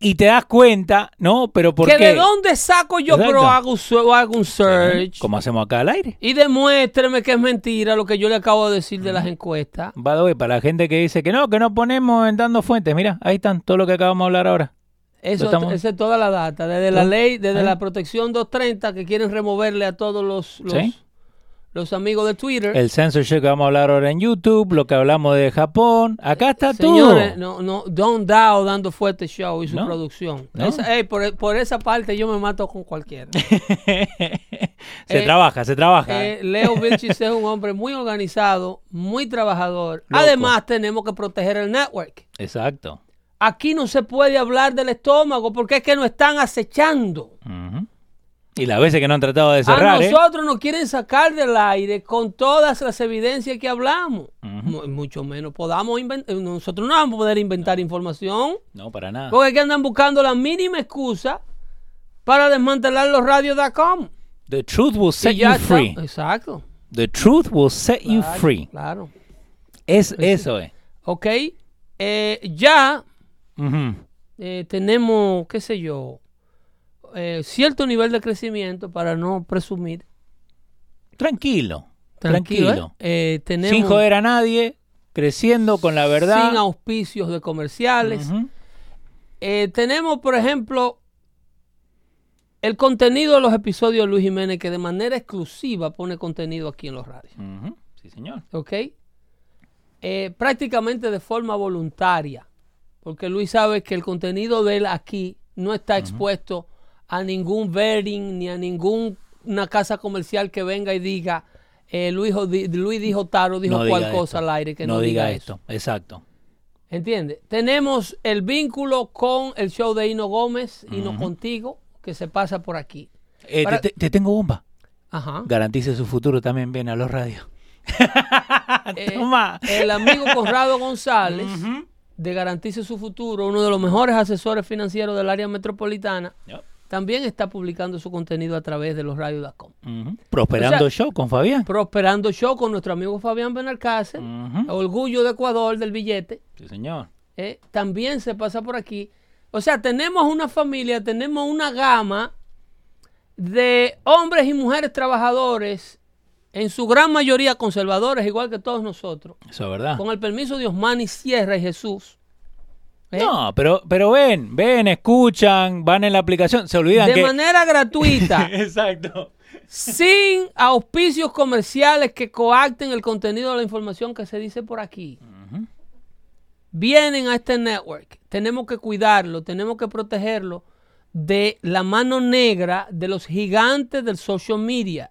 A: Y te das cuenta, ¿no? Pero ¿por
C: ¿Que
A: qué?
C: de dónde saco yo,
A: Exacto.
C: pero hago, un su- hago un search?
A: Como hacemos acá al aire.
C: Y demuéstreme que es mentira lo que yo le acabo de decir de las encuestas.
A: Para la gente que dice que no, que no ponemos en dando fuentes, mira, ahí están, todo lo que acabamos de hablar ahora.
C: Eso,
A: estamos-
C: esa es toda la data. Desde la ley, desde la protección 230 que quieren removerle a todos los, los,
A: Sí.
C: los amigos de Twitter.
A: El censorship que vamos a hablar ahora en YouTube, lo que hablamos de Japón, acá está
C: Señores,
A: todo.
C: no, no, Don Dao dando fuerte show y su
A: No,
C: producción.
A: no.
C: Esa- por, por esa parte yo me mato con cualquiera.
A: se
C: Eh,
A: trabaja, se trabaja.
C: Eh, Leo Vilchis es un hombre muy organizado, muy trabajador.
A: Loco.
C: Además, tenemos que proteger el network.
A: Exacto.
C: Aquí no se puede hablar del estómago porque es que nos están acechando.
A: Y las veces que no han tratado de
C: A
A: cerrar, ¿eh?
C: nosotros nos quieren sacar del aire con todas las evidencias que hablamos. Mucho menos podamos inventar. Nosotros no vamos a poder inventar información.
A: No, para nada.
C: Porque aquí andan buscando la mínima excusa para desmantelar los radios.com.
A: The truth will set you
C: está.
A: free.
C: Exacto.
A: The truth will set you free.
C: Claro.
A: Es, eso es.
C: Ok. Eh, ya Eh, tenemos, qué sé yo, eh, cierto nivel de crecimiento para no presumir.
A: Tranquilo.
C: Tranquilo.
A: Tranquilo.
C: ¿eh? Tenemos
A: Sin joder a nadie, creciendo con la verdad.
C: sin auspicios de comerciales. Tenemos, por ejemplo, el contenido de los episodios de Luis Jiménez que de manera exclusiva pone contenido aquí en los radios.
A: Sí, señor.
C: ¿Ok? eh, prácticamente de forma voluntaria, porque Luis sabe que el contenido de él aquí no está expuesto a ningún vetting ni a ninguna casa comercial que venga y diga eh, Luis, Luis dijo Taro, dijo
A: No
C: cual cosa
A: esto.
C: al aire, que
A: no,
C: no,
A: diga esto. Exacto.
C: ¿Entiendes? Tenemos el vínculo con el show de Hino Gómez, Hino Contigo, que se pasa por aquí.
A: Eh,
C: Para-
A: te, te- te tengo bomba.
C: Ajá.
A: Garantice su futuro también bien a los radios.
C: Eh,
A: Toma.
C: el amigo Conrado González, de Garantice su Futuro, uno de los mejores asesores financieros del área metropolitana,
A: Yep.
C: también está publicando su contenido a través de los radios.com.
A: Ujú. Prosperando
C: O sea-
A: Show con Fabián.
C: Prosperando Show con nuestro amigo Fabián Benalcácer. Orgullo de Ecuador del billete,
A: Sí, señor.
C: eh, también se pasa por aquí. O sea, tenemos una familia, tenemos una gama de hombres y mujeres trabajadores, en su gran mayoría conservadores, igual que todos nosotros,
A: Eso es verdad.
C: con el permiso de Osmani Sierra y Jesús. ¿eh?
A: No, pero, pero ven, ven, escuchan, van en la aplicación, se olvidan
C: de
A: que...
C: manera gratuita,
A: Exacto.
C: sin auspicios comerciales que coacten el contenido de la información que se dice por aquí. Vienen a este network. Tenemos que cuidarlo, tenemos que protegerlo de la mano negra de los gigantes del social media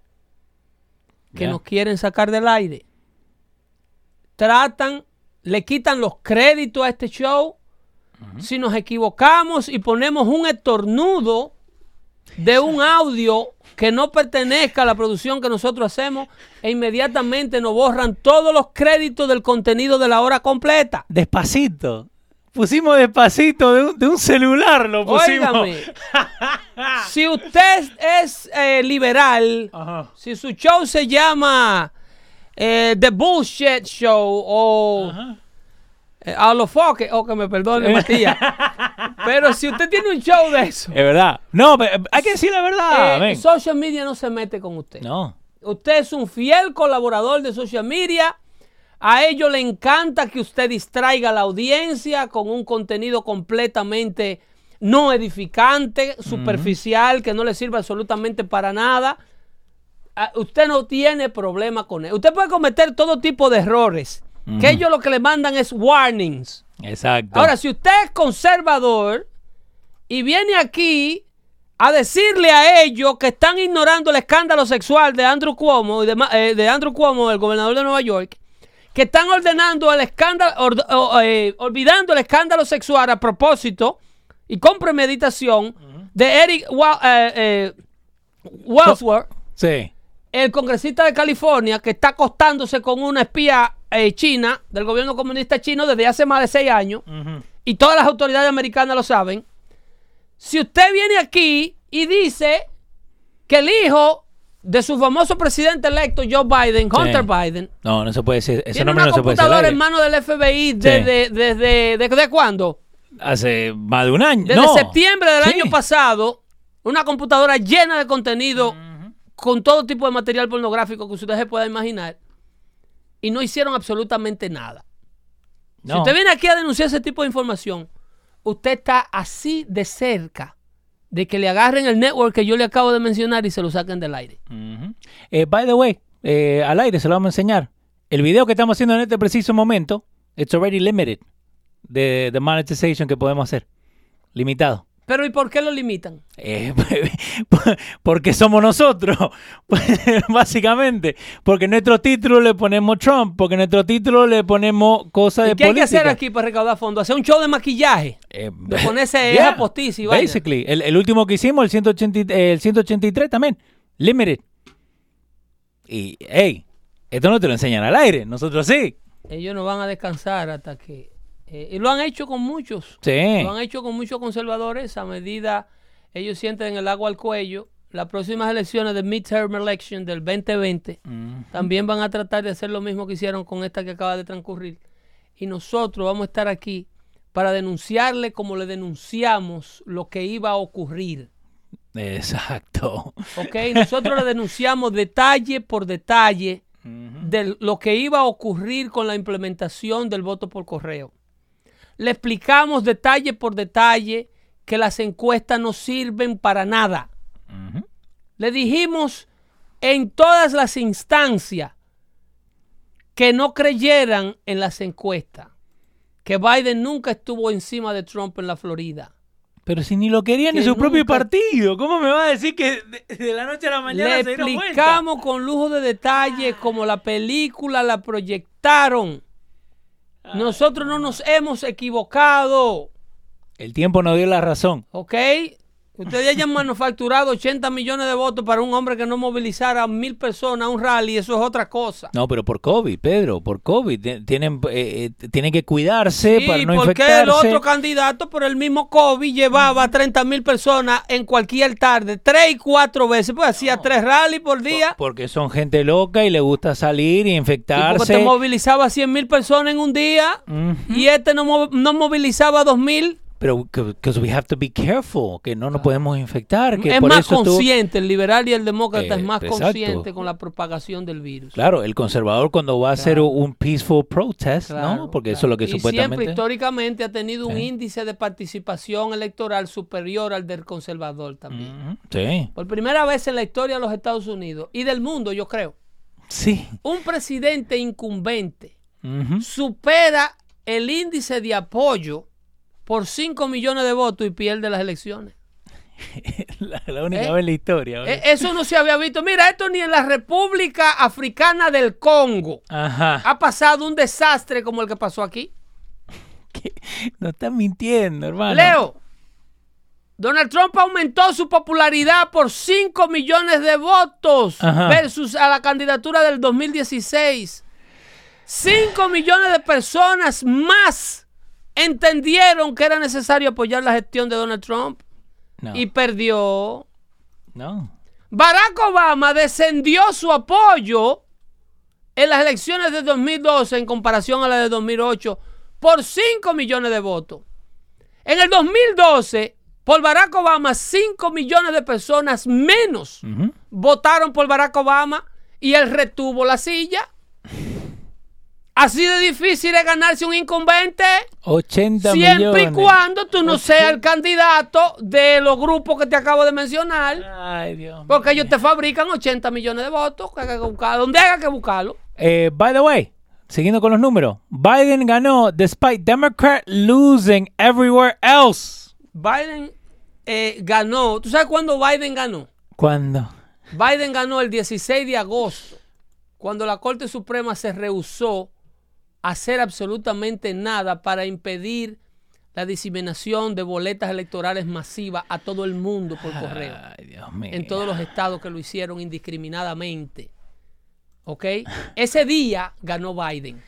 C: que nos quieren sacar del aire. Tratan, le quitan los créditos a este show. Si nos equivocamos y ponemos un estornudo de un audio que no pertenezca a la producción que nosotros hacemos, e inmediatamente nos borran todos los créditos del contenido de la hora completa.
A: Despacito. Pusimos despacito de un, de un celular, lo pusimos.
C: Óigame, si usted es eh, liberal,
A: Ajá.
C: si su show se llama eh, The Bullshit Show o eh, a los foques, o que me perdone Matías, pero si usted tiene un show de eso,
A: Es verdad. No, pero hay que decir la verdad.
C: eh, social media no se mete con usted.
A: No.
C: Usted es un fiel colaborador de social media. A ellos le encanta que usted distraiga a la audiencia con un contenido completamente no edificante, superficial, que no le sirve absolutamente para nada. Usted no tiene problema con él. Usted puede cometer todo tipo de errores. Que ellos lo que le mandan es warnings.
A: Exacto.
C: Ahora, si usted es conservador y viene aquí a decirle a ellos que están ignorando el escándalo sexual de Andrew Cuomo, y de, eh, de Andrew Cuomo, el gobernador de Nueva York, que están ordenando el escándalo, or- eh, olvidando el escándalo sexual a propósito y con premeditación de Eric Wa- eh, eh,
A: sí.
C: el congresista de California que está acostándose con una espía eh, china del gobierno comunista chino desde hace más de seis años y todas las autoridades americanas lo saben. Si usted viene aquí y dice que el hijo de su famoso presidente electo Joe Biden, Hunter
A: Sí.
C: Biden,
A: No, no se puede decir. Ese
C: tiene
A: nombre
C: una
A: no se puede decir.
C: computadora en mano del FBI desde, desde, ¿desde cuándo?
A: Hace más de un año.
C: Desde
A: no.
C: septiembre del
A: Sí.
C: año pasado, una computadora llena de contenido con todo tipo de material pornográfico que usted se pueda imaginar. Y no hicieron absolutamente nada. Si usted viene aquí a denunciar ese tipo de información, usted está así de cerca de que le agarren el network que yo le acabo de mencionar y se lo saquen del aire.
A: Eh, by the way, eh, al aire se lo vamos a enseñar. El video que estamos haciendo en este preciso momento, it's already limited. De, de monetization que podemos hacer. Limitado.
C: Pero ¿y por qué lo limitan?
A: Eh, porque somos nosotros, básicamente. Porque nuestro título le ponemos Trump, porque nuestro título le ponemos cosas de
C: ¿Y qué hay que
A: política.
C: hacer aquí para recaudar fondos? Hacer un show de maquillaje.
A: Eh,
C: De ponerse
A: yeah,
C: postiza y.
A: Basically. El, el último que hicimos, el, 180, y- el 183 también. Limited. Y, hey, esto no te lo enseñan al aire. Nosotros sí.
C: Ellos no van a descansar hasta que... eh, y lo han hecho con muchos.
A: Sí.
C: Lo han hecho con muchos conservadores. A medida ellos sienten el agua al cuello. Las próximas elecciones de midterm election del 2020
A: Mm.
C: también van a tratar de hacer lo mismo que hicieron con esta que acaba de transcurrir. Y nosotros vamos a estar aquí para denunciarle como le denunciamos lo que iba a ocurrir.
A: Exacto.
C: ¿Ok? Nosotros le denunciamos detalle por detalle de lo que iba a ocurrir con la implementación del voto por correo. Le explicamos detalle por detalle que las encuestas no sirven para nada. Le dijimos en todas las instancias que no creyeran en las encuestas que Biden nunca estuvo encima de Trump en la Florida.
A: Pero si ni lo querían
C: Que
A: en su propio partido, ¿cómo me va a decir que de, de la noche a la mañana
C: Le
A: se dieron
C: explicamos con lujo de detalle cómo la película la proyectaron. Nosotros no nos hemos equivocado,
A: El tiempo nos dio la razón.
C: ¿ok? Ustedes hayan manufacturado 80 millones de votos para un hombre que no movilizara a mil personas a un rally, eso es otra cosa.
A: No, pero por COVID, Pedro, por COVID. Ti- Tienen, eh, eh, tienen que cuidarse para
C: ¿Y
A: no
C: por qué
A: infectarse.
C: el otro candidato por el mismo COVID llevaba a 30 mil personas en cualquier tarde, tres y cuatro veces? Pues hacía tres rallies por día.
A: Porque son gente loca y le gusta salir y
C: Y porque
A: infectarse.
C: te movilizaba a 100 mil personas en un día y este no, no movilizaba a 2 mil.
A: Pero because we have to be careful, que no nos podemos infectar. Que
C: Es
A: por
C: más
A: eso
C: consciente, el liberal y el demócrata
A: Eh,
C: es más
A: exacto.
C: consciente con la propagación del virus.
A: Claro, el conservador cuando va a hacer un peaceful protest,
C: Claro,
A: ¿no? Porque eso es lo que
C: y
A: supuestamente...
C: siempre históricamente ha tenido un índice de participación electoral superior al del conservador también.
A: Sí,
C: Por primera vez en la historia de los Estados Unidos y del mundo, yo creo,
A: sí.
C: un presidente incumbente supera el índice de apoyo por 5 millones de votos y pierde las elecciones.
A: la, la única
C: ¿Eh?
A: vez en la historia.
C: Eh, Eso no se había visto. Mira, esto ni en la República Africana del Congo
A: Ajá.
C: ha pasado un desastre como el que pasó aquí.
A: ¿Qué? No estás mintiendo, hermano.
C: Leo, Donald Trump aumentó su popularidad por 5 millones de votos
A: Ajá.
C: versus a la candidatura del 2016. 5 millones de personas más entendieron que era necesario apoyar la gestión de Donald Trump
A: No,
C: y perdió.
A: no.
C: Barack Obama descendió su apoyo en las elecciones de 2012 en comparación a la de 2008 por 5 millones de votos. En el 2012, por Barack Obama, 5 millones de personas menos votaron por Barack Obama y él retuvo la silla. Así de difícil es ganarse un incumbente.
A: 80
C: Siempre y
A: millones.
C: cuando tú no seas el candidato de los grupos que te acabo de mencionar.
A: Ay, Dios mío.
C: Porque ellos te fabrican 80 millones de votos. Que hay que buscar, donde haya que buscarlo.
A: Eh, by the way, siguiendo con los números, Biden ganó despite Democrat losing everywhere else.
C: Biden eh, ganó. ¿Tú sabes cuándo Biden ganó?
A: ¿Cuándo?
C: Biden ganó el 16 de agosto, cuando la Corte Suprema se rehusó hacer absolutamente nada para impedir la diseminación de boletas electorales masivas a todo el mundo por correo.
A: Ay, Dios mío.
C: en todos los estados que lo hicieron indiscriminadamente. ¿Ok? Ese día ganó Biden.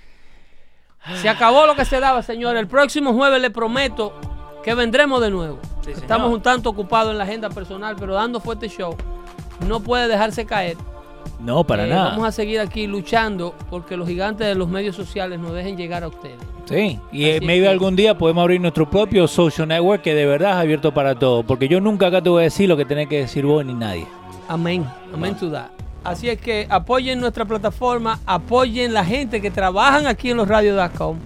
C: Se acabó lo que se daba, señor. El próximo jueves le prometo que vendremos de nuevo. Estamos un tanto ocupados en la agenda personal, pero dando fuerte show. No puede dejarse caer.
A: No, para
C: Eh,
A: nada.
C: Vamos a seguir aquí luchando porque los gigantes de los medios sociales nos dejen llegar a ustedes.
A: Sí, y eh, maybe
C: que-
A: algún día podemos abrir nuestro propio social network que de verdad es abierto para todos. Porque yo nunca acá te voy a decir lo que tenés que decir vos ni nadie.
C: Amén. Amén to that. Así es que apoyen nuestra plataforma, apoyen la gente que trabajan aquí en los radios.com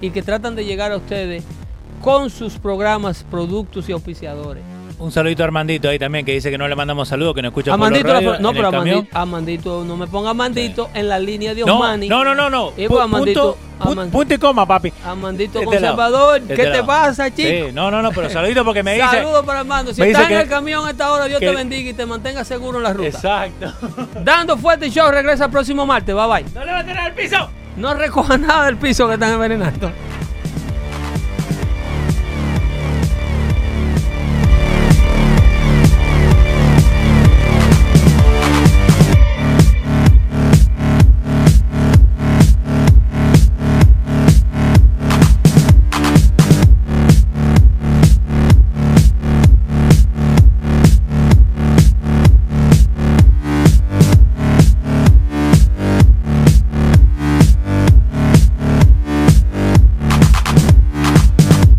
C: y que tratan de llegar a ustedes con sus programas, productos y auspiciadores.
A: Un saludito a Armandito ahí también que dice que no le mandamos saludos, que nos escucha
C: Amandito,
A: por los
C: la-
A: radios,
C: no,
A: en
C: pero
A: el camión.
C: Amandito, Amandito, no me ponga Amandito en la línea de
A: No,
C: Osmani.
A: no, no, no, no.
C: Amandito,
A: punto, y coma, papi.
C: Amandito
A: De este
C: conservador,
A: de
C: ¿qué
A: este
C: te pasa, chico?
A: Sí, no, no, no, pero saludito porque me dice.
C: Saludos para Armando. Si estás en el camión a esta hora, Dios
A: que-
C: te bendiga y te mantenga seguro en la ruta.
A: Exacto.
C: Dando fuerte show, regresa el próximo martes. Bye bye.
A: ¡No le va a tirar al piso!
C: No recoja nada del piso que están envenenando.